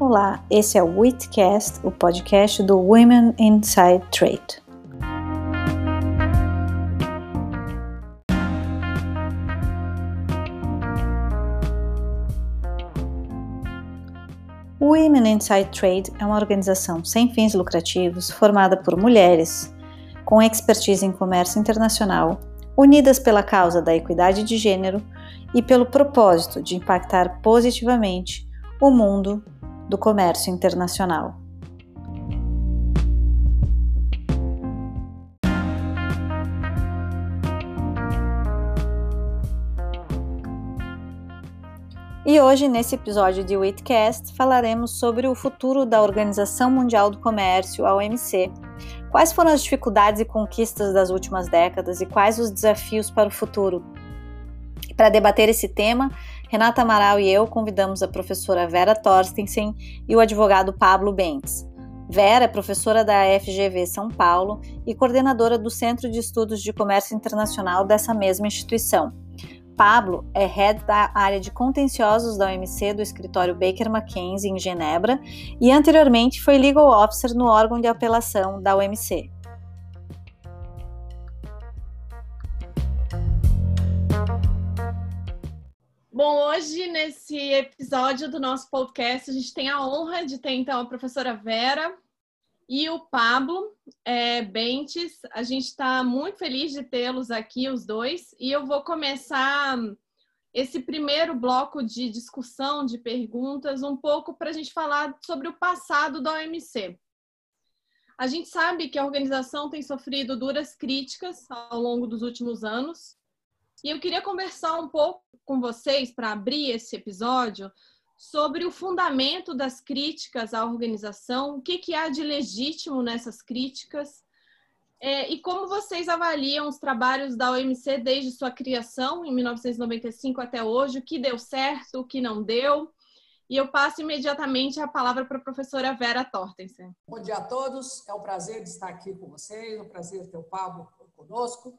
Olá, esse é o WITCast, o podcast do Women Inside Trade. Women Inside Trade é uma organização sem fins lucrativos formada por mulheres com expertise em comércio internacional, unidas pela causa da equidade de gênero e pelo propósito de impactar positivamente o mundo do comércio internacional. E hoje, nesse episódio de Witcast, falaremos sobre o futuro da Organização Mundial do Comércio, a OMC. Quais foram as dificuldades e conquistas das últimas décadas e quais os desafios para o futuro? Para debater esse tema, Renata Amaral e eu convidamos a professora Vera Torstensen e o advogado Pablo Bentes. Vera é professora da FGV São Paulo e coordenadora do Centro de Estudos de Comércio Internacional dessa mesma instituição. Pablo é head da área de contenciosos da OMC do escritório Baker McKenzie em Genebra e anteriormente foi legal officer no órgão de apelação da OMC. Bom, hoje, nesse episódio do nosso podcast, a gente tem a honra de ter, então, a professora Vera e o Pablo é, Bentes. A gente está muito feliz de tê-los aqui, os dois, e eu vou começar esse primeiro bloco de discussão, de perguntas, um pouco para a gente falar sobre o passado da OMC. A gente sabe que a organização tem sofrido duras críticas ao longo dos últimos anos, e eu queria conversar um pouco com vocês para abrir esse episódio sobre o fundamento das críticas à organização, o que, que há de legítimo nessas críticas é, e como vocês avaliam os trabalhos da OMC desde sua criação, em 1995 até hoje, o que deu certo, o que não deu. E eu passo imediatamente a palavra para a professora Vera Tortensen. Bom dia a todos, é um prazer estar aqui com vocês, é um prazer ter o Pablo conosco.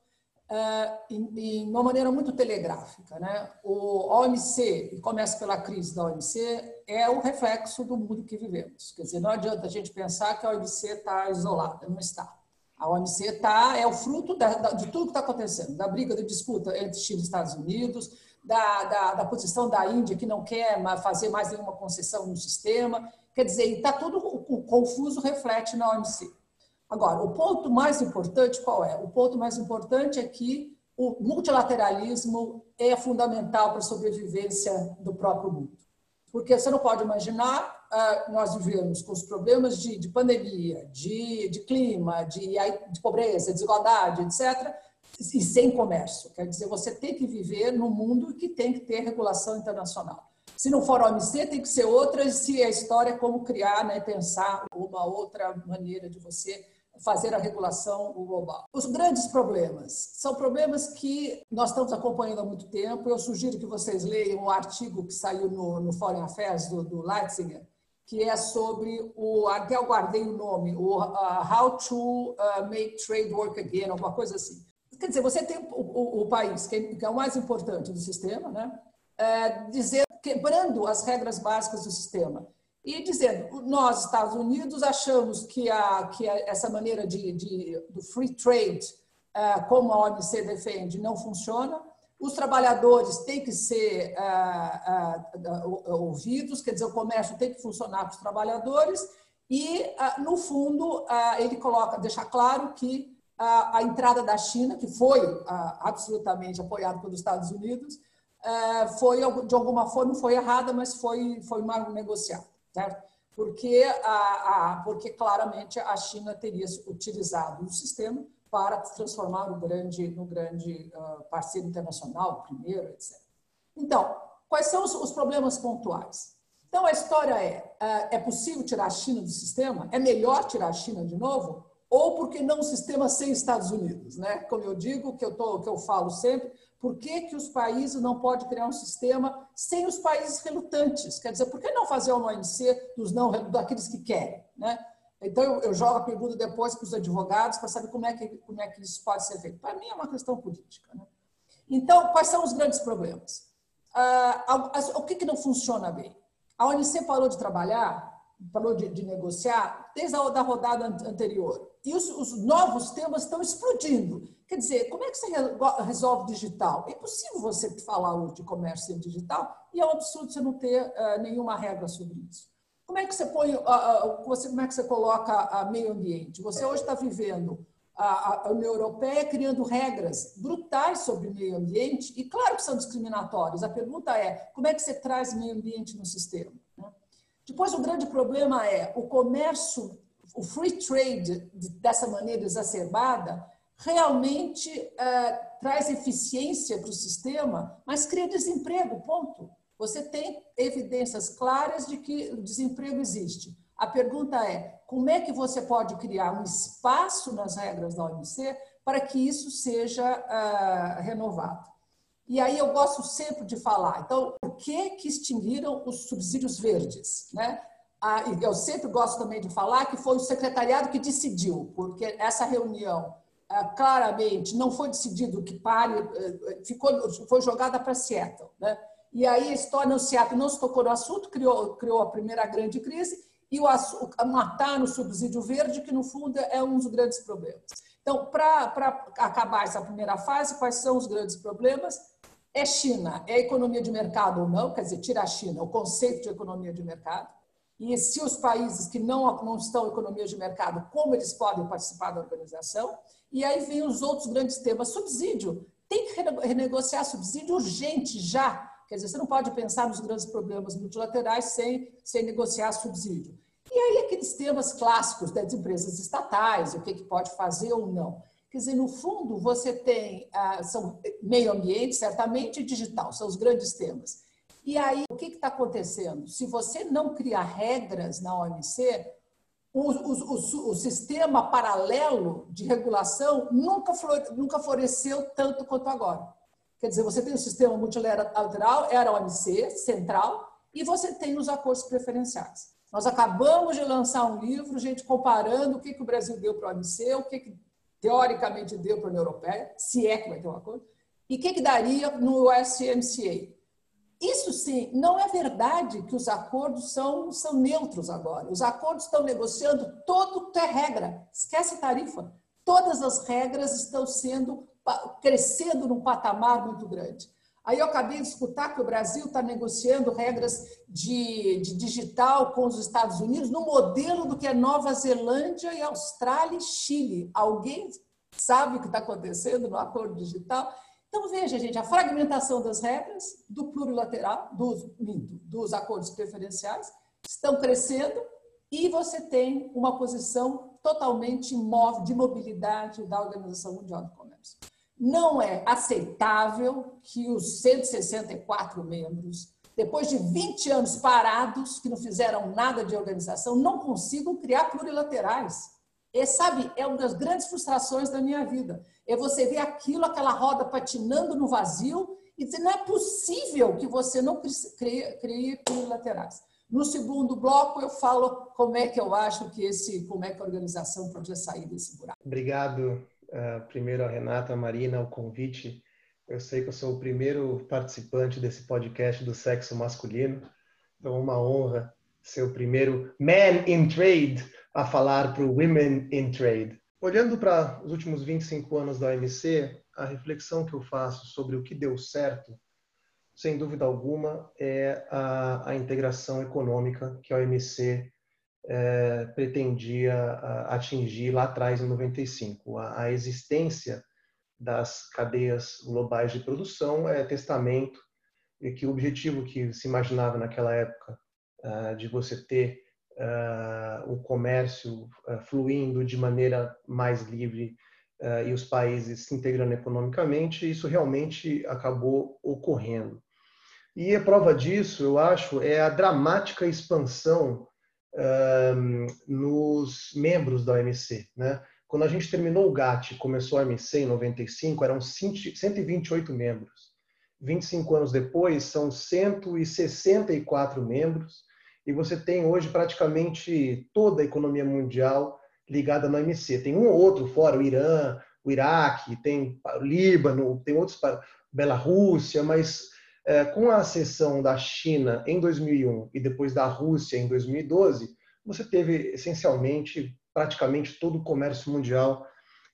Uh, em, uma maneira muito telegráfica. Né? O OMC, e começa pela crise da OMC, é o reflexo do mundo que vivemos. Quer dizer, não adianta a gente pensar que a OMC está isolada, não está. A OMC está, é o fruto da, da, de tudo que está acontecendo, da briga, da disputa entre China e Estados Unidos, da, da, da, posição da Índia, que não quer fazer mais nenhuma concessão no sistema. Quer dizer, está tudo o confuso, reflete na OMC. Agora, o ponto mais importante qual é? O ponto mais importante é que o multilateralismo é fundamental para a sobrevivência do próprio mundo. Porque você não pode imaginar, ah, nós vivemos com os problemas de, de pandemia, de, de clima, de, de pobreza, desigualdade, etc., e sem comércio. Quer dizer, você tem que viver num mundo que tem que ter regulação internacional. Se não for OMC, tem que ser outra, se a história é como criar, né, pensar uma outra maneira de você fazer a regulação global. Os grandes problemas são problemas que nós estamos acompanhando há muito tempo. Eu sugiro que vocês leiam um artigo que saiu no, no Foreign Affairs do, do Leitzinger, que é sobre o, até eu guardei o nome, o uh, How to uh, Make Trade Work Again, alguma coisa assim. Quer dizer, você tem o, o, o país que é, que é, o mais importante do sistema, né? É, dizer, quebrando as regras básicas do sistema e dizendo, nós, Estados Unidos, achamos que, a, que a, essa maneira de, de, do free trade, uh, como a OMC defende, não funciona. Os trabalhadores têm que ser uh, uh, ouvidos, quer dizer, o comércio tem que funcionar para os trabalhadores. E, no fundo, ele coloca, deixa claro que a entrada da China, que foi absolutamente apoiada pelos Estados Unidos, foi, de alguma forma, foi errada, mas foi, foi mal negociada certo? Porque, a, a, porque claramente a China teria utilizado o sistema para transformar no grande, no grande uh, parceiro internacional, primeiro, etc. Então, quais são os, os problemas pontuais? Então, a história é: uh, é possível tirar a China do sistema? É melhor tirar a China de novo? Ou porque não um sistema sem Estados Unidos? Né? Como eu digo, que eu, tô, que eu falo sempre, por que, que os países não podem criar um sistema sem os países relutantes? Quer dizer, por que não fazer uma OMC dos não, daqueles que querem? Né? Então, eu, eu jogo a pergunta depois para os advogados para saber como é, que, como é que isso pode ser feito. Para mim, é uma questão política. Né? Então, quais são os grandes problemas? Ah, o que, que não funciona bem? A OMC parou de trabalhar falou de, de, negociar desde a da rodada anterior. E os, os, novos temas estão explodindo. Quer dizer, como é que você resolve digital? É impossível você falar hoje de comércio digital e é um absurdo você não ter uh, nenhuma regra sobre isso. Como é que você põe, uh, uh, você, como é que você coloca a meio ambiente? Você hoje está vivendo a, a União Europeia criando regras brutais sobre meio ambiente e claro que são discriminatórias. A pergunta é como é que você traz meio ambiente no sistema? Né? Depois, o grande problema é o comércio, o free trade dessa maneira exacerbada, realmente é, traz eficiência para o sistema, mas cria desemprego, ponto. Você tem evidências claras de que o desemprego existe. A pergunta é: como é que você pode criar um espaço nas regras da OMC para que isso seja uh, renovado? E aí eu gosto sempre de falar, então, por que, que extinguiram os subsídios verdes? Né? Ah, eu sempre gosto também de falar que foi o secretariado que decidiu, porque essa reunião claramente não foi decidido que pare, eh, ficou, foi jogada para Seattle. Né? E aí a história no Seattle não se tocou no assunto, criou, criou a primeira grande crise e o, matar no subsídio verde, que no fundo é um dos grandes problemas. Então, para acabar essa primeira fase, quais são os grandes problemas? É China, é economia de mercado ou não? Quer dizer, tira a China, o conceito de economia de mercado. E se os países que não, não estão em economia de mercado, como eles podem participar da organização? E aí vem os outros grandes temas. Subsídio. Tem que renegociar subsídio urgente, já. Quer dizer, você não pode pensar nos grandes problemas multilaterais sem, sem negociar subsídio. E aí aqueles temas clássicos das empresas estatais, o que, que pode fazer ou não. Quer dizer, no fundo, você tem ah, são meio ambiente, certamente, e digital, são os grandes temas. E aí, o que está acontecendo? Se você não criar regras na OMC, o, o, o, o, sistema paralelo de regulação nunca, nunca floresceu tanto quanto agora. Quer dizer, você tem o sistema multilateral, era a OMC, central, e você tem os acordos preferenciais. Nós acabamos de lançar um livro, gente, comparando o que, que o Brasil deu para a OMC, o que, que teoricamente deu para a União Europeia, se é que vai ter um acordo, e o que, que daria no USMCA. Isso sim, não é verdade que os acordos são, são neutros agora. Os acordos estão negociando todo que é regra. Esquece tarifa. Todas as regras estão sendo crescendo num patamar muito grande. Aí eu acabei de escutar que o Brasil está negociando regras de, de, digital com os Estados Unidos no modelo do que é Nova Zelândia e Austrália e Chile. Alguém sabe o que está acontecendo no acordo digital? Então, veja, gente, a fragmentação das regras do plurilateral, dos, dos acordos preferenciais, estão crescendo e você tem uma posição totalmente imóvel de mobilidade da Organização Mundial do Comércio. Não é aceitável que os 164 membros, depois de 20 anos parados, que não fizeram nada de organização, não consigam criar plurilaterais. E sabe, é uma das grandes frustrações da minha vida. É você ver aquilo, aquela roda patinando no vazio e dizer, não é possível que você não crie, crie plurilaterais. No segundo bloco eu falo como é que eu acho que esse, como é que a organização podia sair desse buraco. Obrigado, uh, primeiro a Renata, a Marina, o convite. Eu sei que eu sou o primeiro participante desse podcast do sexo masculino, então é uma honra ser o primeiro man in trade a falar para o women in trade. Olhando para os últimos 25 anos da OMC, a reflexão que eu faço sobre o que deu certo, sem dúvida alguma, é a, a integração econômica que a OMC é, pretendia atingir lá atrás, em 95. A, a, existência das cadeias globais de produção é testamento de que o objetivo que se imaginava naquela época uh, de você ter o comércio uh, fluindo de maneira mais livre e os países se integrando economicamente, isso realmente acabou ocorrendo. E a prova disso, eu acho, é a dramática expansão um, nos membros da OMC. Né? Quando a gente terminou o GATT e começou a OMC em 95, eram 128 membros. 25 anos depois, são 164 membros, e você tem hoje praticamente toda a economia mundial ligada na OMC. Tem um ou outro fora, o Irã, o Iraque, tem o Líbano, tem outros, Belarússia, mas é, com a acessão da China em 2001 e depois da Rússia em 2012, você teve essencialmente praticamente todo o comércio mundial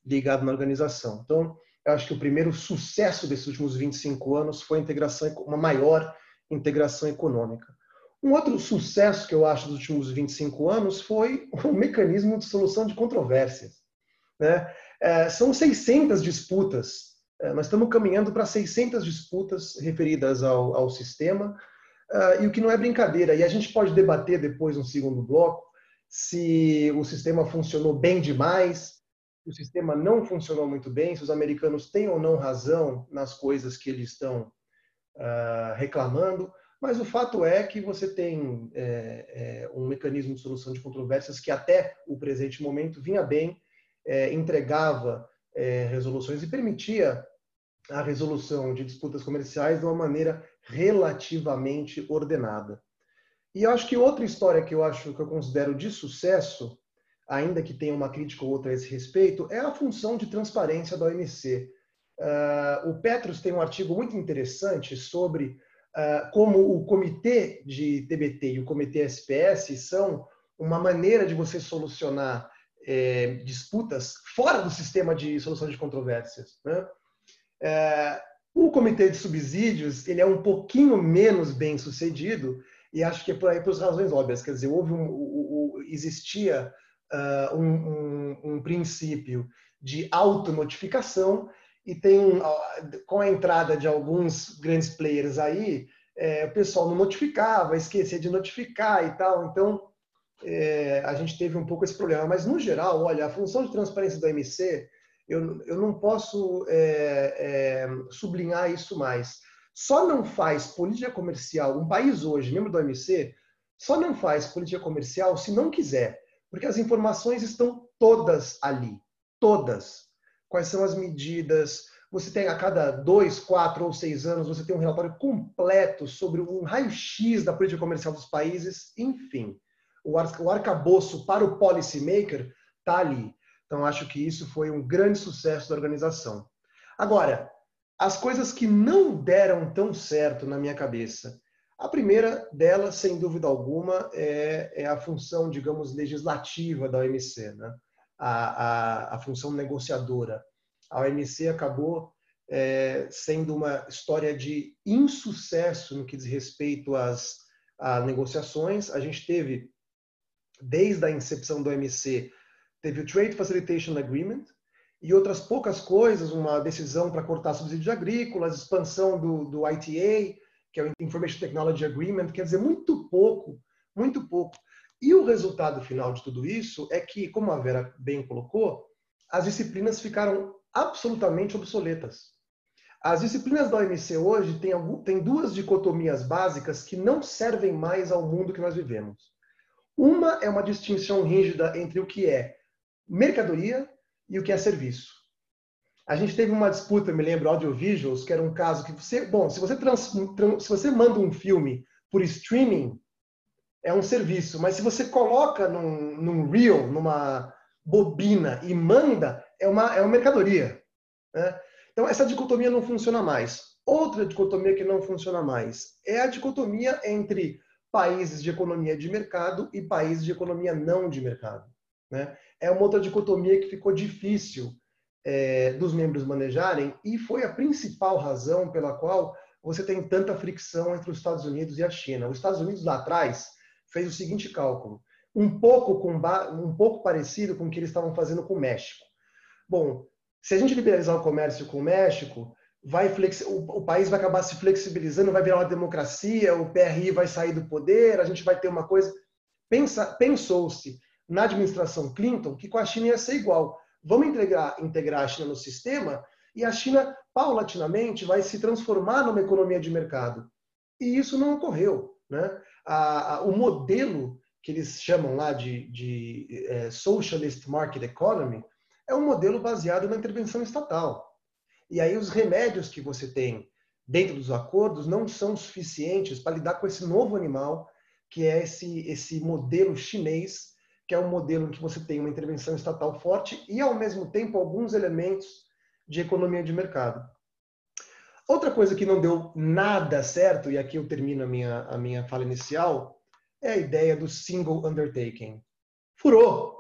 ligado na organização. Então, eu acho que o primeiro sucesso desses últimos 25 anos foi integração, uma maior integração econômica. Um outro sucesso que eu acho dos últimos 25 anos foi o mecanismo de solução de controvérsias. Né? É, são 600 disputas, é, nós estamos caminhando para 600 disputas referidas ao, ao sistema, uh, e o que não é brincadeira. E a gente pode debater depois, no segundo bloco, se o sistema funcionou bem demais, se o sistema não funcionou muito bem, se os americanos têm ou não razão nas coisas que eles estão uh, reclamando. Mas o fato é que você tem é, é, um mecanismo de solução de controvérsias que até o presente momento vinha bem, é, entregava é, resoluções e permitia a resolução de disputas comerciais de uma maneira relativamente ordenada. E eu acho que outra história que eu acho que eu considero de sucesso, ainda que tenha uma crítica ou outra a esse respeito, é a função de transparência da OMC. Uh, o Petros tem um artigo muito interessante sobre como o comitê de TBT e o comitê SPS são uma maneira de você solucionar é, disputas fora do sistema de solução de controvérsias. Né? É, o comitê de subsídios ele é um pouquinho menos bem sucedido e acho que é por aí por razões óbvias. Quer dizer, houve um, um, um existia uh, um, um, princípio de autonotificação e tem com a entrada de alguns grandes players aí, é, o pessoal não notificava, esquecia de notificar e tal. Então, é, a gente teve um pouco esse problema. Mas, no geral, olha, a função de transparência do MC, eu, eu não posso é, é, sublinhar isso mais. Só não faz política comercial, um país hoje, membro do OMC, só não faz política comercial se não quiser, porque as informações estão todas ali, todas. Quais são as medidas? Você tem a cada dois, quatro ou seis anos, você tem um relatório completo sobre um raio-x da política comercial dos países, enfim o arcabouço para o policymaker está ali. Então, acho que isso foi um grande sucesso da organização. Agora, as coisas que não deram tão certo na minha cabeça. A primeira delas, sem dúvida alguma, é, é a função, digamos, legislativa da OMC, né? A, a, a função negociadora. A OMC acabou é, sendo uma história de insucesso no que diz respeito às, às negociações. A gente teve desde a incepção do OMC, teve o Trade Facilitation Agreement e outras poucas coisas, uma decisão para cortar subsídios agrícolas, expansão do, do ITA, que é o Information Technology Agreement, quer dizer, muito pouco, muito pouco. E o resultado final de tudo isso é que, como a Vera bem colocou, as disciplinas ficaram absolutamente obsoletas. As disciplinas da OMC hoje têm, têm duas dicotomias básicas que não servem mais ao mundo que nós vivemos. Uma é uma distinção rígida entre o que é mercadoria e o que é serviço. A gente teve uma disputa, me lembro, audiovisuals, que era um caso que você, bom, se você trans, trans, se você manda um filme por streaming, é um serviço, mas se você coloca num, num reel, numa bobina e manda, é uma, é uma mercadoria. Né? Então, essa dicotomia não funciona mais. Outra dicotomia que não funciona mais é a dicotomia entre países de economia de mercado e países de economia não de mercado. Né? É uma outra dicotomia que ficou difícil é, dos membros manejarem e foi a principal razão pela qual você tem tanta fricção entre os Estados Unidos e a China. Os Estados Unidos lá atrás fez o seguinte cálculo, um pouco, com, um pouco parecido com o que eles estavam fazendo com o México. Bom, se a gente liberalizar o comércio com o México, vai o, o, país vai acabar se flexibilizando, vai virar uma democracia, o PRI vai sair do poder, a gente vai ter uma coisa. Pensou-se na administração Clinton que com a China ia ser igual. Vamos integrar, integrar a China no sistema e a China, paulatinamente, vai se transformar numa economia de mercado. E isso não ocorreu. Né? A, a, o modelo que eles chamam lá de, de é, Socialist Market Economy é um modelo baseado na intervenção estatal. E aí os remédios que você tem dentro dos acordos não são suficientes para lidar com esse novo animal, que é esse, esse modelo chinês, que é um modelo em que você tem uma intervenção estatal forte e, ao mesmo tempo, alguns elementos de economia de mercado. Outra coisa que não deu nada certo, e aqui eu termino a minha, a minha fala inicial, é a ideia do single undertaking. Furou!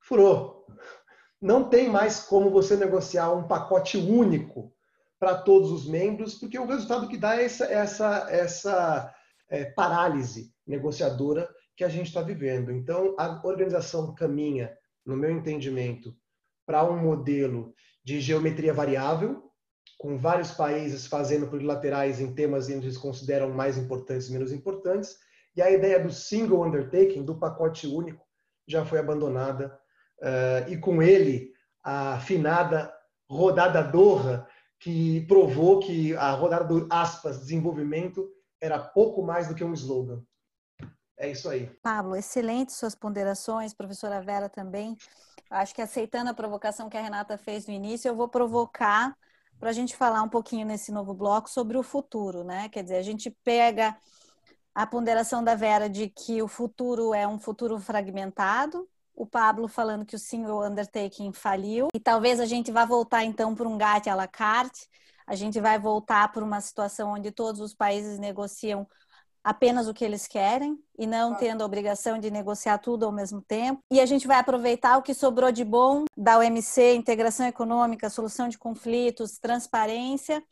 Furou! Não tem mais como você negociar um pacote único para todos os membros, porque o resultado que dá é essa, essa, essa é, parálise negociadora que a gente está vivendo. Então, a organização caminha, no meu entendimento, para um modelo de geometria variável, com vários países fazendo plurilaterais em temas que eles consideram mais importantes e menos importantes, e a ideia do single undertaking, do pacote único, já foi abandonada, uh, e com ele a afinada rodada Doha, que provou que a rodada do aspas desenvolvimento era pouco mais do que um slogan. É isso aí. Pablo, excelente suas ponderações, professora Vera também. Acho que aceitando a provocação que a Renata fez no início, eu vou provocar para a gente falar um pouquinho nesse novo bloco sobre o futuro, né? Quer dizer, a gente pega a ponderação da Vera de que o futuro é um futuro fragmentado, o Pablo falando que o single undertaking faliu, e talvez a gente vá voltar então para um GATT à la carte, a gente vai voltar para uma situação onde todos os países negociam apenas o que eles querem e não tendo a obrigação de negociar tudo ao mesmo tempo. E a gente vai aproveitar o que sobrou de bom da OMC, integração econômica, solução de conflitos, transparência.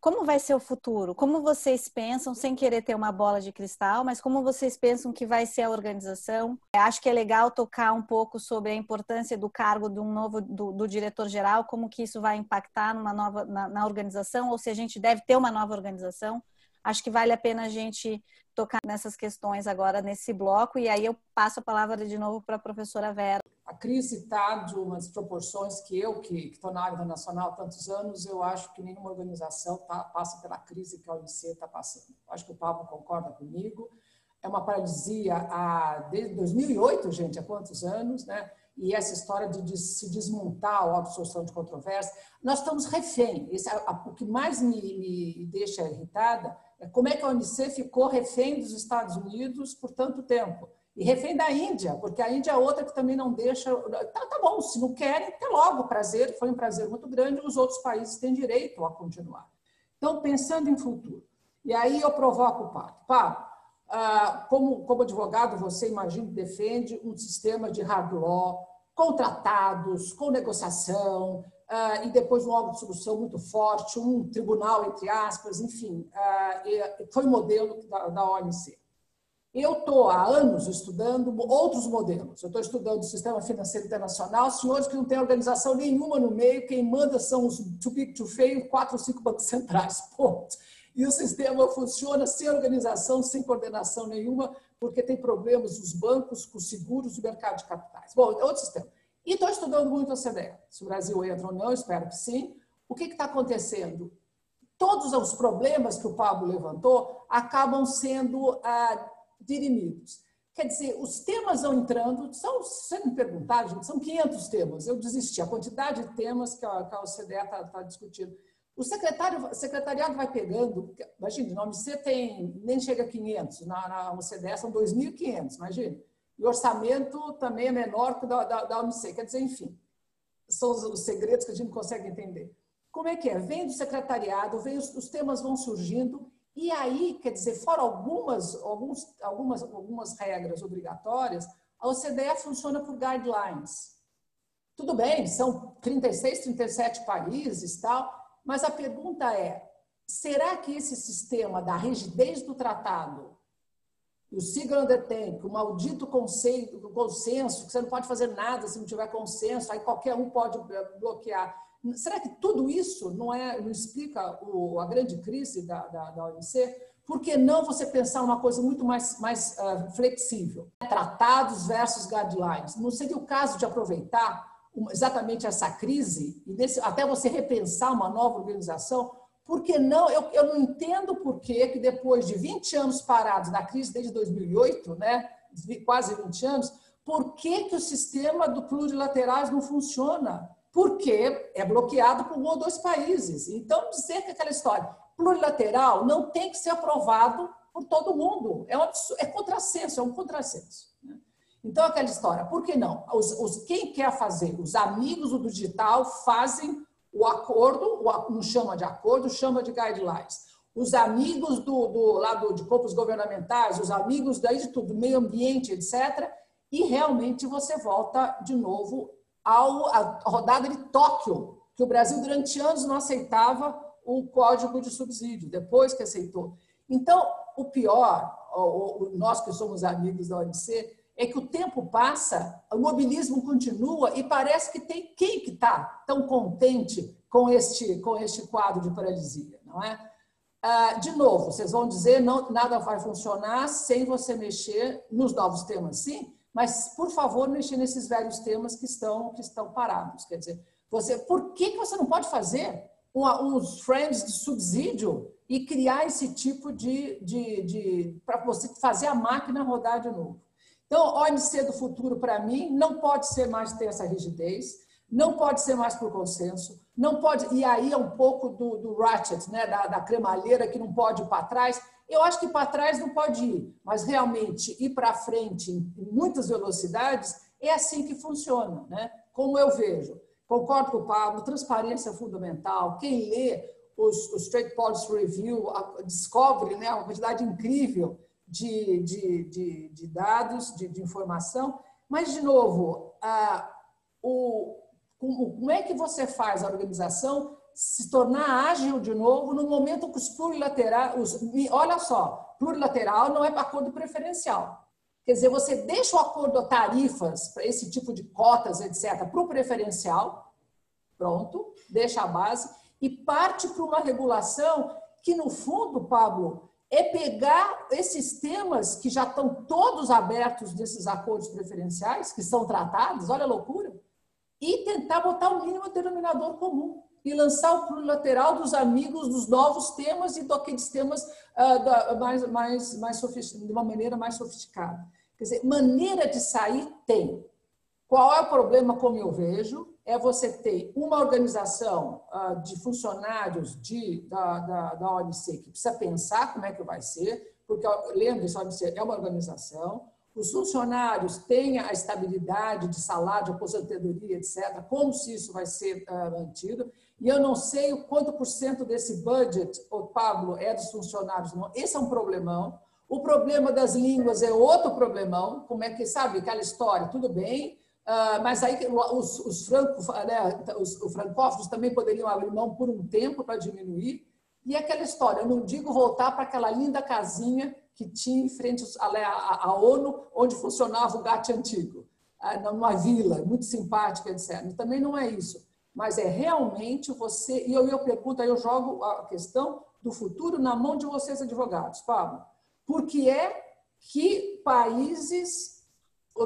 Como vai ser o futuro? Como vocês pensam, sem querer ter uma bola de cristal, mas como vocês pensam que vai ser a organização? Acho que é legal tocar um pouco sobre a importância do cargo de um novo do, do diretor-geral, como que isso vai impactar numa nova na, na organização, ou se a gente deve ter uma nova organização acho que vale a pena a gente tocar nessas questões agora nesse bloco e aí eu passo a palavra de novo para a professora Vera. A crise está de umas proporções que eu, que estou na área internacional há tantos anos, eu acho que nenhuma organização tá, passa pela crise que a OMC está passando. Acho que o Pablo concorda comigo. É uma paralisia há, desde 2008, gente, há quantos anos, né? e essa história de, se desmontar a absorção de controvérsia, nós estamos refém. Esse, a, o que mais me, me deixa irritada é como é que a OMC ficou refém dos Estados Unidos por tanto tempo. E refém da Índia, porque a Índia é outra que também não deixa. Tá, tá bom, se não querem, até logo, prazer, foi um prazer muito grande, os outros países têm direito a continuar. Então, pensando em futuro. E aí eu provoco o Pato. Pato, ah, como, como advogado, você imagina defende um sistema de hard law, contratados, com negociação, uh, e depois um órgão de solução muito forte, um tribunal, entre aspas, enfim, uh, foi modelo da, da OMC. Eu estou há anos estudando outros modelos. Eu estou estudando o sistema financeiro internacional, senhores que não têm organização nenhuma no meio, quem manda são os too big to fail, quatro ou cinco bancos centrais, ponto. E o sistema funciona sem organização, sem coordenação nenhuma, porque tem problemas os bancos, com os seguros, o mercado de capitais. Bom, é outro sistema. E estou estudando muito a CDE. Se o Brasil entra ou não, espero que sim. O que está acontecendo? Todos os problemas que o Pablo levantou acabam sendo ah, dirimidos. Quer dizer, os temas vão entrando, são, se me perguntar, gente, são 500 temas. Eu desisti, a quantidade de temas que a, que a OCDE está tá discutindo. O secretário, secretariado vai pegando, imagine, na OMC tem, nem chega a 500, na, na OCDE são 2.500, imagine e orçamento também é menor que da, da, da OMC. Quer dizer, enfim, são os, os, segredos que a gente não consegue entender. Como é que é? Vem do secretariado, vem os, os temas vão surgindo, e aí, quer dizer, fora algumas, alguns, algumas, algumas regras obrigatórias, a OCDE funciona por guidelines. Tudo bem, são 36, 37 países tal, mas a pergunta é: será que esse sistema da rigidez do tratado o sigla undertake, o maldito conceito, o consenso, que você não pode fazer nada se não tiver consenso, aí qualquer um pode bloquear. Será que tudo isso não, é, não explica o, a grande crise da, da, da OMC? Por que não você pensar uma coisa muito mais, mais uh, flexível? Tratados versus guidelines. Não seria o caso de aproveitar exatamente essa crise e até você repensar uma nova organização porque não, eu, eu não entendo por que, que depois de 20 anos parados na crise desde 2008, né, quase 20 anos, por que, que o sistema do plurilaterais não funciona? Porque é bloqueado por um ou dois países. Então, dizer que aquela história plurilateral não tem que ser aprovado por todo mundo. É, um é contrassenso, é um contrassenso. Né? Então, aquela história, por que não? Os, os, quem quer fazer? Os amigos do digital fazem o acordo, não chama de acordo, chama de guidelines. os amigos do, do de corpos governamentais, os amigos daí de tudo, do meio ambiente, etc. E realmente você volta de novo ao, à rodada de Tóquio, que o Brasil durante anos não aceitava o código de subsídio, depois que aceitou. Então, o pior, nós que somos amigos da OMC, é que o tempo passa, o mobilismo continua e parece que tem quem que está tão contente com este, com este quadro de paralisia, não é? Ah, de novo, vocês vão dizer não nada vai funcionar sem você mexer nos novos temas, sim, mas por favor mexer nesses velhos temas que estão que estão parados. Quer dizer, você, por que, que você não pode fazer uns friends de subsídio e criar esse tipo de, de, de para você fazer a máquina rodar de novo? Então, OMC do futuro para mim não pode ser mais ter essa rigidez não pode ser mais por consenso, não pode, e aí é um pouco do, do ratchet, né, da, da cremalheira que não pode ir para trás. Eu acho que para trás não pode ir, mas realmente ir para frente em muitas velocidades é assim que funciona, né? Como eu vejo. Concordo com o Pablo, transparência é fundamental. Quem lê os, os Trade Policy Review descobre né, uma quantidade incrível de, de, de, de dados, de, de, informação. Mas, de novo, o, como é que você faz a organização se tornar ágil de novo no momento que os plurilaterais. olha só, plurilateral não é para acordo preferencial. Quer dizer, você deixa o acordo tarifas para esse tipo de cotas, etc., para o preferencial, pronto, deixa a base, e parte para uma regulação que, no fundo, Pablo, é pegar esses temas que já estão todos abertos desses acordos preferenciais, que são tratados, olha a loucura, e tentar botar o mínimo denominador comum e lançar o plurilateral dos amigos dos novos temas e daqueles temas uh, da, mais, mais, mais de uma maneira mais sofisticada. Quer dizer, maneira de sair tem. Qual é o problema, como eu vejo? É você ter uma organização uh, de funcionários de, da, da, da que precisa pensar como é que vai ser, porque, lembre-se, a OMC é uma organização, os funcionários tenham a estabilidade de salário, de aposentadoria, etc., como se isso vai ser uh, mantido. E eu não sei o quanto por cento desse budget, o Pablo, é dos funcionários, não. Esse é um problemão. O problema das línguas é outro problemão. Como é que, sabe, aquela história, tudo bem, uh, mas aí os, os, franco, né, os, os francófonos também poderiam abrir mão por um tempo para diminuir. E aquela história, eu não digo voltar para aquela linda casinha que tinha em frente à ONU, onde funcionava o GATT antigo, ah, numa vila muito simpática, etc. Também não é isso, mas é realmente você. E eu, eu pergunto, aí eu jogo a questão do futuro na mão de vocês, advogados, Pablo. Por que é que países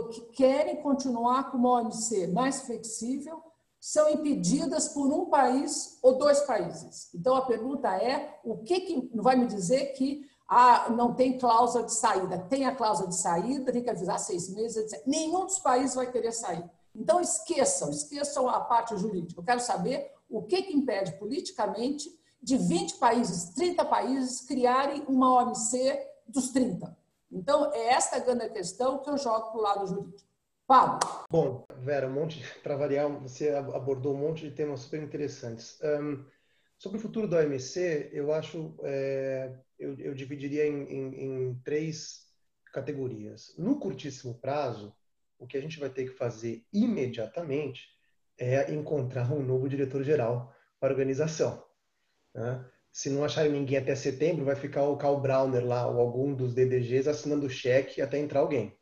que querem continuar com uma OMC mais flexível são impedidas por um país ou dois países? Então a pergunta é: o que, que vai me dizer que ah, não tem cláusula de saída. Tem a cláusula de saída, tem que avisar seis meses, etc. Nenhum dos países vai querer sair. Então, esqueçam, esqueçam a parte jurídica. Eu quero saber o que, que impede politicamente de 20 países, 30 países criarem uma OMC dos 30. Então, é esta grande questão que eu jogo para o lado jurídico. Pablo. Bom, Vera, um monte, para variar, você abordou um monte de temas super interessantes. Um, sobre o futuro da OMC, eu acho é, eu, eu dividiria em, em, em três categorias. No curtíssimo prazo, o que a gente vai ter que fazer imediatamente é encontrar um novo diretor-geral para a organização. Né? Se não acharem ninguém até setembro, vai ficar o Carl Browner lá, ou algum dos DDGs, assinando o cheque até entrar alguém.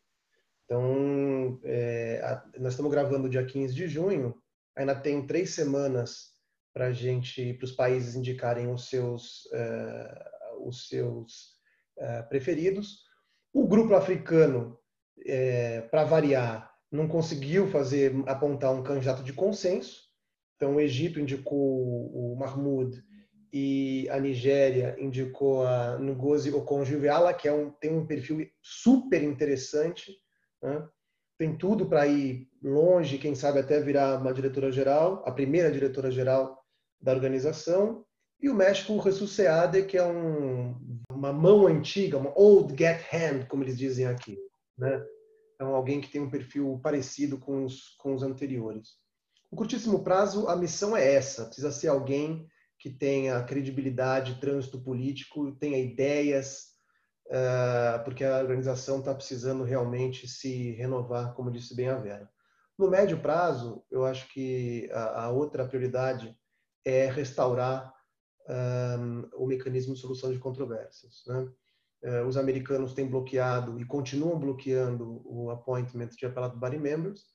Então, é, a, nós estamos gravando dia 15 de junho, ainda tem três semanas para gente, para os países indicarem os seus uh, os seus uh, preferidos. O grupo africano, é, para variar, não conseguiu fazer apontar um candidato de consenso. Então, o Egito indicou o Mahmoud e a Nigéria indicou a Ngozi Okonjo-Iweala, que é um, tem um perfil super interessante. Né? Tem tudo para ir longe, quem sabe até virar uma diretora-geral, a primeira diretora-geral da organização e o México, o Ressusceade, que é um, uma mão antiga, uma old get hand, como eles dizem aqui. Né? Então, alguém que tem um perfil parecido com os, com os anteriores. No curtíssimo prazo, a missão é essa: precisa ser alguém que tenha credibilidade, trânsito político, tenha ideias, uh, porque a organização está precisando realmente se renovar, como disse bem a Vera. No médio prazo, eu acho que a, a outra prioridade é restaurar um, o mecanismo de solução de controvérsias. Né? Uh, os americanos têm bloqueado e continuam bloqueando o appointment de appellate body members.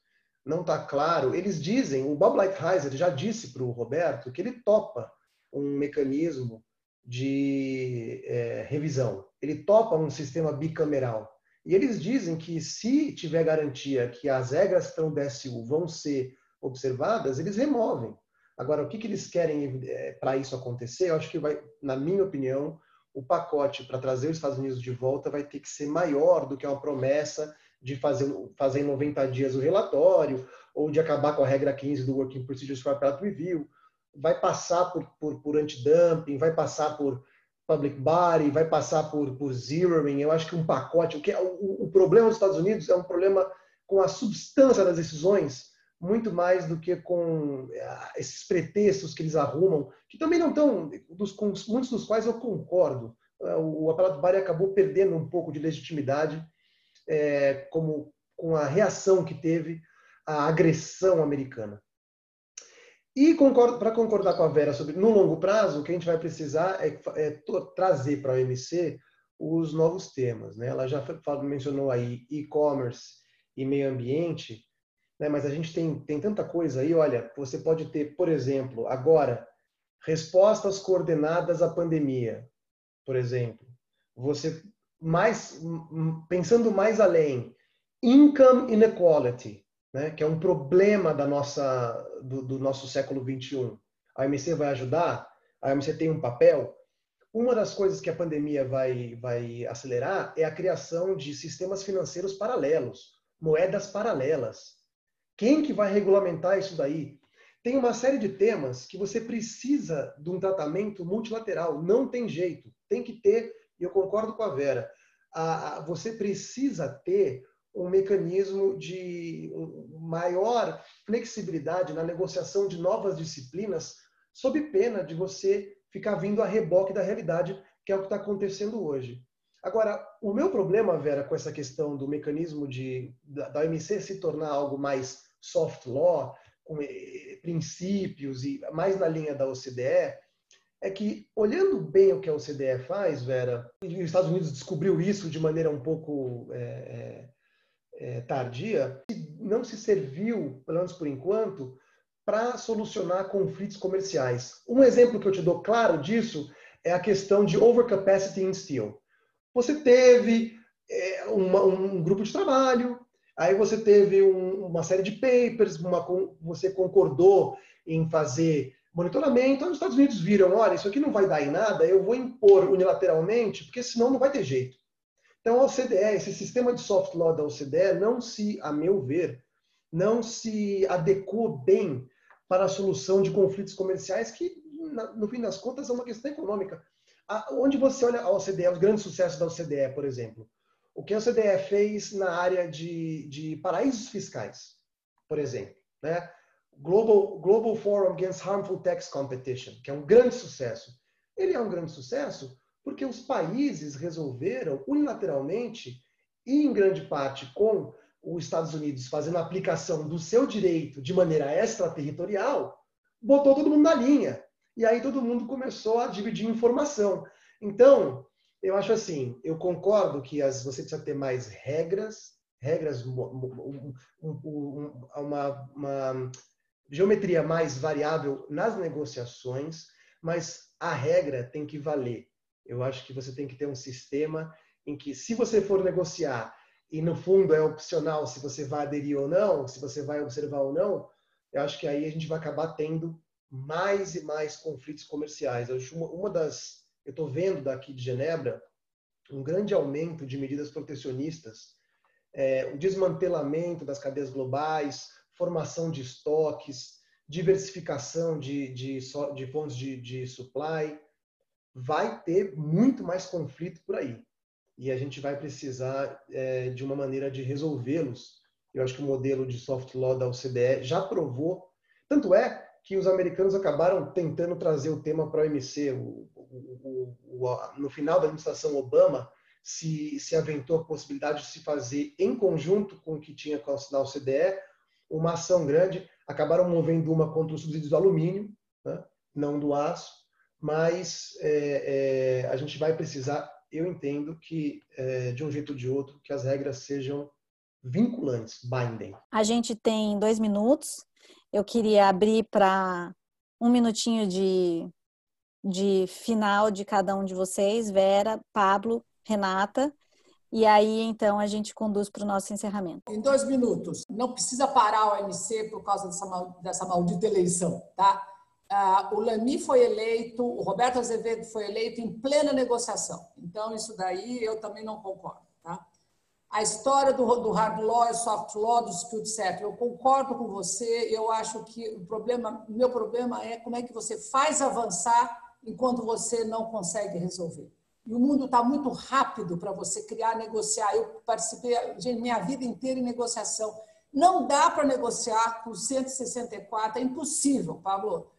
Não está claro. Eles dizem, o Bob Lighthizer já disse para o Roberto que ele topa um mecanismo de é, revisão. Ele topa um sistema bicameral. E eles dizem que se tiver garantia que as regras estão no DSU vão ser observadas, eles removem. Agora, o que, que eles querem é, para isso acontecer? Eu acho que vai, na minha opinião, o pacote para trazer os Estados Unidos de volta vai ter que ser maior do que uma promessa de fazer, fazer em 90 dias o relatório ou de acabar com a regra 15 do Working Procedures for Appellate Review. Vai passar por, por, por antidumping, vai passar por public body, vai passar por, por zeroing. Eu acho que um pacote... O, que, é, o, o problema dos Estados Unidos é um problema com a substância das decisões muito mais do que com eh, esses pretextos que eles arrumam, que também não estão, dos, com muitos dos quais eu concordo. Eh, o aparato Bari acabou perdendo um pouco de legitimidade é, como com a reação que teve à agressão americana. E para concordar com a Vera sobre no longo prazo, o que a gente vai precisar é, é trazer para a OMC os novos temas. Né? Ela já mencionou aí e-commerce e meio ambiente, né? mas a gente tem, tem tanta coisa aí. Olha, você pode ter, por exemplo, agora, respostas coordenadas à pandemia, por exemplo. Você mais pensando mais além, income inequality, né? que é um problema da nossa do, do nosso século 21. A OMC vai ajudar? A OMC tem um papel? Uma das coisas que a pandemia vai, vai acelerar é a criação de sistemas financeiros paralelos, moedas paralelas. Quem que vai regulamentar isso daí? Tem uma série de temas que você precisa de um tratamento multilateral. Não tem jeito. Tem que ter, e eu concordo com a Vera, a, a, você precisa ter um mecanismo de maior flexibilidade na negociação de novas disciplinas, sob pena de você ficar vindo a reboque da realidade, que é o que está acontecendo hoje. Agora, o meu problema, Vera, com essa questão do mecanismo de, da, da OMC se tornar algo mais soft law, com eh, princípios e mais na linha da OCDE, é que, olhando bem o que a OCDE faz, Vera, e os Estados Unidos descobriu isso de maneira um pouco é, é, tardia, não se serviu, pelo menos por enquanto, para solucionar conflitos comerciais. Um exemplo que eu te dou claro disso é a questão de overcapacity in steel. Você teve é, uma, um grupo de trabalho Aí você teve um, uma série de papers, uma, você concordou em fazer monitoramento. Aí os Estados Unidos viram: olha, isso aqui não vai dar em nada, eu vou impor unilateralmente, porque senão não vai ter jeito. Então, a OCDE, esse sistema de soft law da OCDE, não se, a meu ver, não se adequou bem para a solução de conflitos comerciais, que, no fim das contas, é uma questão econômica. Onde você olha a OCDE, os grandes sucessos da OCDE, por exemplo, o que a OCDE fez na área de, de paraísos fiscais, por exemplo. Né? Global, Global Forum Against Harmful Tax Competition, que é um grande sucesso. Ele é um grande sucesso porque os países resolveram unilateralmente, e em grande parte com os Estados Unidos fazendo a aplicação do seu direito de maneira extraterritorial, botou todo mundo na linha. E aí todo mundo começou a dividir informação. Então, eu acho assim, eu concordo que as, você precisa ter mais regras, regras, um, um, uma, uma geometria mais variável nas negociações, mas a regra tem que valer. Eu acho que você tem que ter um sistema em que, se você for negociar e no fundo é opcional se você vai aderir ou não, se você vai observar ou não, eu acho que aí a gente vai acabar tendo mais e mais conflitos comerciais. Eu acho uma, uma das eu estou vendo daqui de Genebra um grande aumento de medidas protecionistas, é, o desmantelamento das cadeias globais, formação de estoques, diversificação de, de, de fontes de, de supply, vai ter muito mais conflito por aí. E a gente vai precisar é, de uma maneira de resolvê-los. Eu acho que o modelo de soft law da OCDE já provou. Tanto é que os americanos acabaram tentando trazer o tema para o OMC. O, o, o, no final da administração Obama, se, se aventou a possibilidade de se fazer, em conjunto com o que tinha com a OCDE, uma ação grande. Acabaram movendo uma contra os subsídios do alumínio, né? não do aço, mas é, é, a gente vai precisar, eu entendo que, é, de um jeito ou de outro, que as regras sejam vinculantes, binding. A gente tem dois minutos. Eu queria abrir para um minutinho de, de final de cada um de vocês, Vera, Pablo, Renata. E aí, então, a gente conduz para o nosso encerramento. Em dois minutos. Não precisa parar o OMC por causa dessa, dessa maldita eleição, tá? Ah, o Lamy foi eleito, o Roberto Azevedo foi eleito em plena negociação. Então, isso daí eu também não concordo. Tá? A história do, do hard law e soft law, do dispute settlement, eu concordo com você. Eu acho que o problema, meu problema é como é que você faz avançar enquanto você não consegue resolver. E o mundo está muito rápido para você criar, negociar. Eu participei de minha vida inteira em negociação. Não dá para negociar com 164, é impossível, Pablo.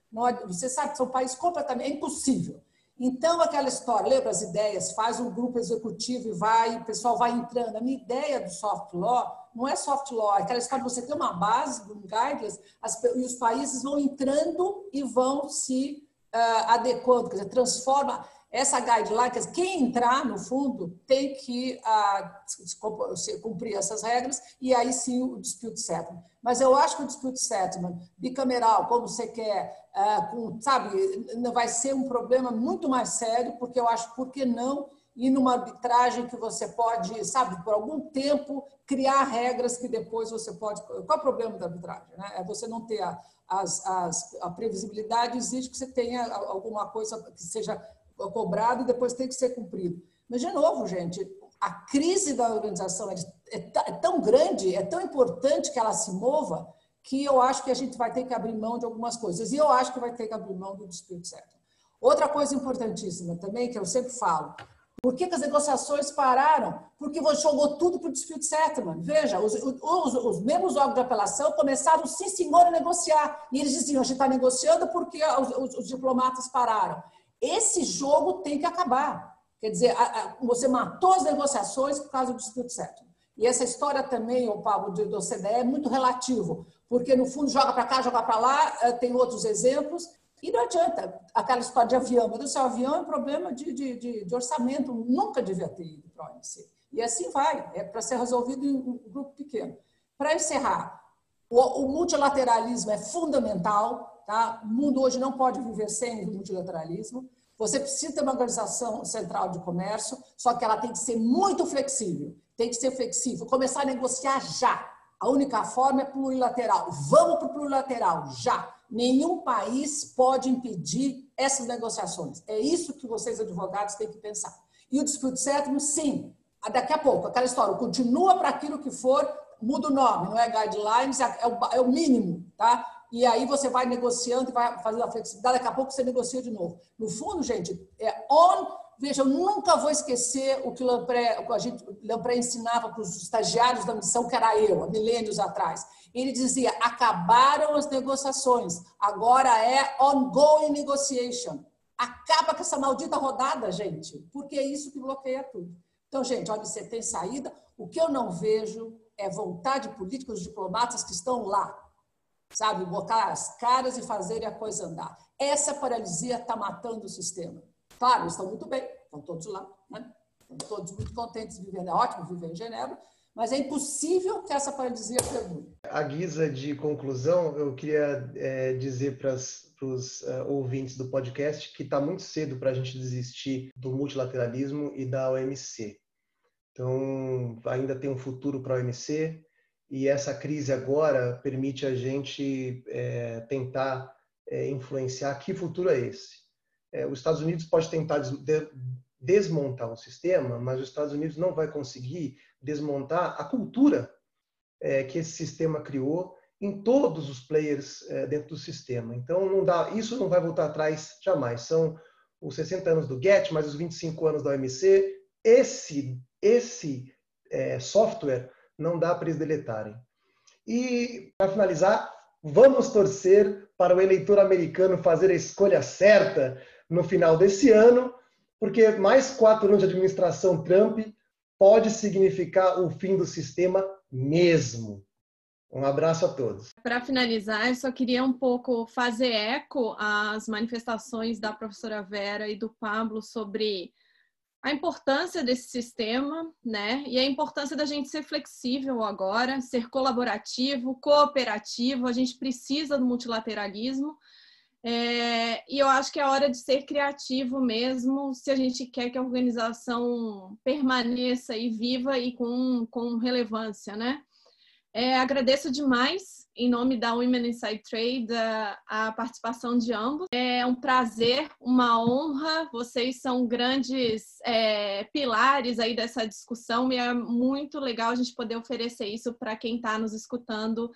Você sabe que são países completamente. É impossível. Então, aquela história, lembra as ideias, faz um grupo executivo e vai, o pessoal vai entrando. A minha ideia do soft law não é soft law, é aquela história de você ter uma base, um guidelines, as, e os países vão entrando e vão se uh, adequando, quer dizer, transforma essa guideline, quer dizer, quem entrar no fundo tem que uh, cumprir essas regras e aí sim o dispute settlement. Mas eu acho que o dispute settlement bicameral, como você quer, uh, com, sabe, vai ser um problema muito mais sério, porque eu acho, por que não ir numa arbitragem que você pode, sabe, por algum tempo, criar regras que depois você pode. Qual é o problema da arbitragem? Né? É você não ter a, as, as, a previsibilidade, exige que você tenha alguma coisa que seja cobrado e depois tem que ser cumprido. Mas, de novo, gente, a crise da organização é, é, é, tão grande, é tão importante que ela se mova, que eu acho que a gente vai ter que abrir mão de algumas coisas. E eu acho que vai ter que abrir mão do dispute certo. Outra coisa importantíssima também, que eu sempre falo, por que, que as negociações pararam? Porque você jogou tudo para o dispute settlement. Veja, os, os, os mesmos órgãos de apelação começaram, sim, senhor, a negociar. E eles diziam, a gente está negociando porque os, os, diplomatas pararam. Esse jogo tem que acabar. Quer dizer, você matou as negociações por causa do dispute settlement. E essa história também, o Pablo, do OCDE é muito relativo, porque no fundo joga para cá, joga para lá, eh, tem outros exemplos, e não adianta aquela história de avião. Mas o seu avião é um problema de, de, de, de orçamento, nunca devia ter ido para a OMC. E assim vai, é para ser resolvido em um grupo pequeno. Para encerrar, o, o multilateralismo é fundamental, Tá? O mundo hoje não pode viver sem o multilateralismo. Você precisa ter uma organização central de comércio, só que ela tem que ser muito flexível. Tem que ser flexível. Começar a negociar já. A única forma é plurilateral. Vamos para o plurilateral, já. Nenhum país pode impedir essas negociações. É isso que vocês, advogados, têm que pensar. E o dispute settlement, sim. Daqui a pouco, aquela história, continua para aquilo que for, muda o nome, não é guidelines, é o, é o mínimo, tá? e aí você vai negociando e vai fazendo a flexibilidade, daqui a pouco você negocia de novo. No fundo, gente, é on. Veja, eu nunca vou esquecer o que o a gente, Lampré ensinava para os estagiários da missão, que era eu, há milênios atrás. Ele dizia: acabaram as negociações, agora é ongoing negotiation. Acaba com essa maldita rodada, gente, porque é isso que bloqueia tudo. Então, gente, olha, você tem saída. O que eu não vejo é vontade política dos diplomatas que estão lá, sabe? Botar as caras e fazer a coisa andar. Essa paralisia está matando o sistema. Claro, estão muito bem, estão todos lá, né? Estão todos muito contentes vivendo, é ótimo viver em Genebra, mas é impossível que essa paralisia perdure. A guisa de conclusão, eu queria é, dizer para os uh, ouvintes do podcast que está muito cedo para a gente desistir do multilateralismo e da OMC. Então, ainda tem um futuro para a OMC, e essa crise agora permite a gente é, tentar é, influenciar que futuro é esse. É, os Estados Unidos pode tentar des desmontar o sistema, mas os Estados Unidos não vai conseguir desmontar a cultura é, que esse sistema criou em todos os players é, dentro do sistema. Então, não dá, isso não vai voltar atrás jamais. São os 60 anos do GET, mais os 25 anos da OMC. Esse, esse é, software não dá para eles deletarem. E, para finalizar, vamos torcer para o eleitor americano fazer a escolha certa no final desse ano, porque mais quatro anos de administração Trump pode significar o fim do sistema mesmo. Um abraço a todos. Para finalizar, eu só queria um pouco fazer eco às manifestações da professora Vera e do Pablo sobre a importância desse sistema, né? E a importância da gente ser flexível agora, ser colaborativo, cooperativo. A gente precisa do multilateralismo. É, e eu acho que é hora de ser criativo mesmo, se a gente quer que a organização permaneça e viva e com, com relevância, né? É, agradeço demais, em nome da Women Inside Trade, a, a, participação de ambos. É um prazer, uma honra. Vocês são grandes é, pilares aí dessa discussão e é muito legal a gente poder oferecer isso para quem está nos escutando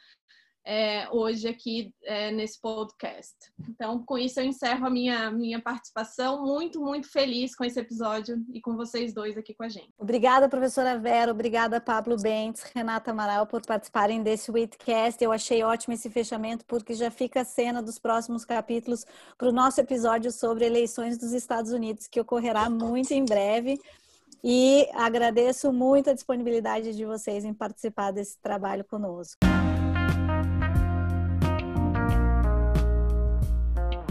é, hoje aqui é, nesse podcast. Então, com isso eu encerro a minha, minha participação. Muito, muito feliz com esse episódio e com vocês dois aqui com a gente. Obrigada, professora Vera. Obrigada, Pablo Bentes, Renata Amaral, por participarem desse Weekcast. Eu achei ótimo esse fechamento, porque já fica a cena dos próximos capítulos para o nosso episódio sobre eleições dos Estados Unidos, que ocorrerá muito em breve. E agradeço muito a disponibilidade de vocês em participar desse trabalho conosco.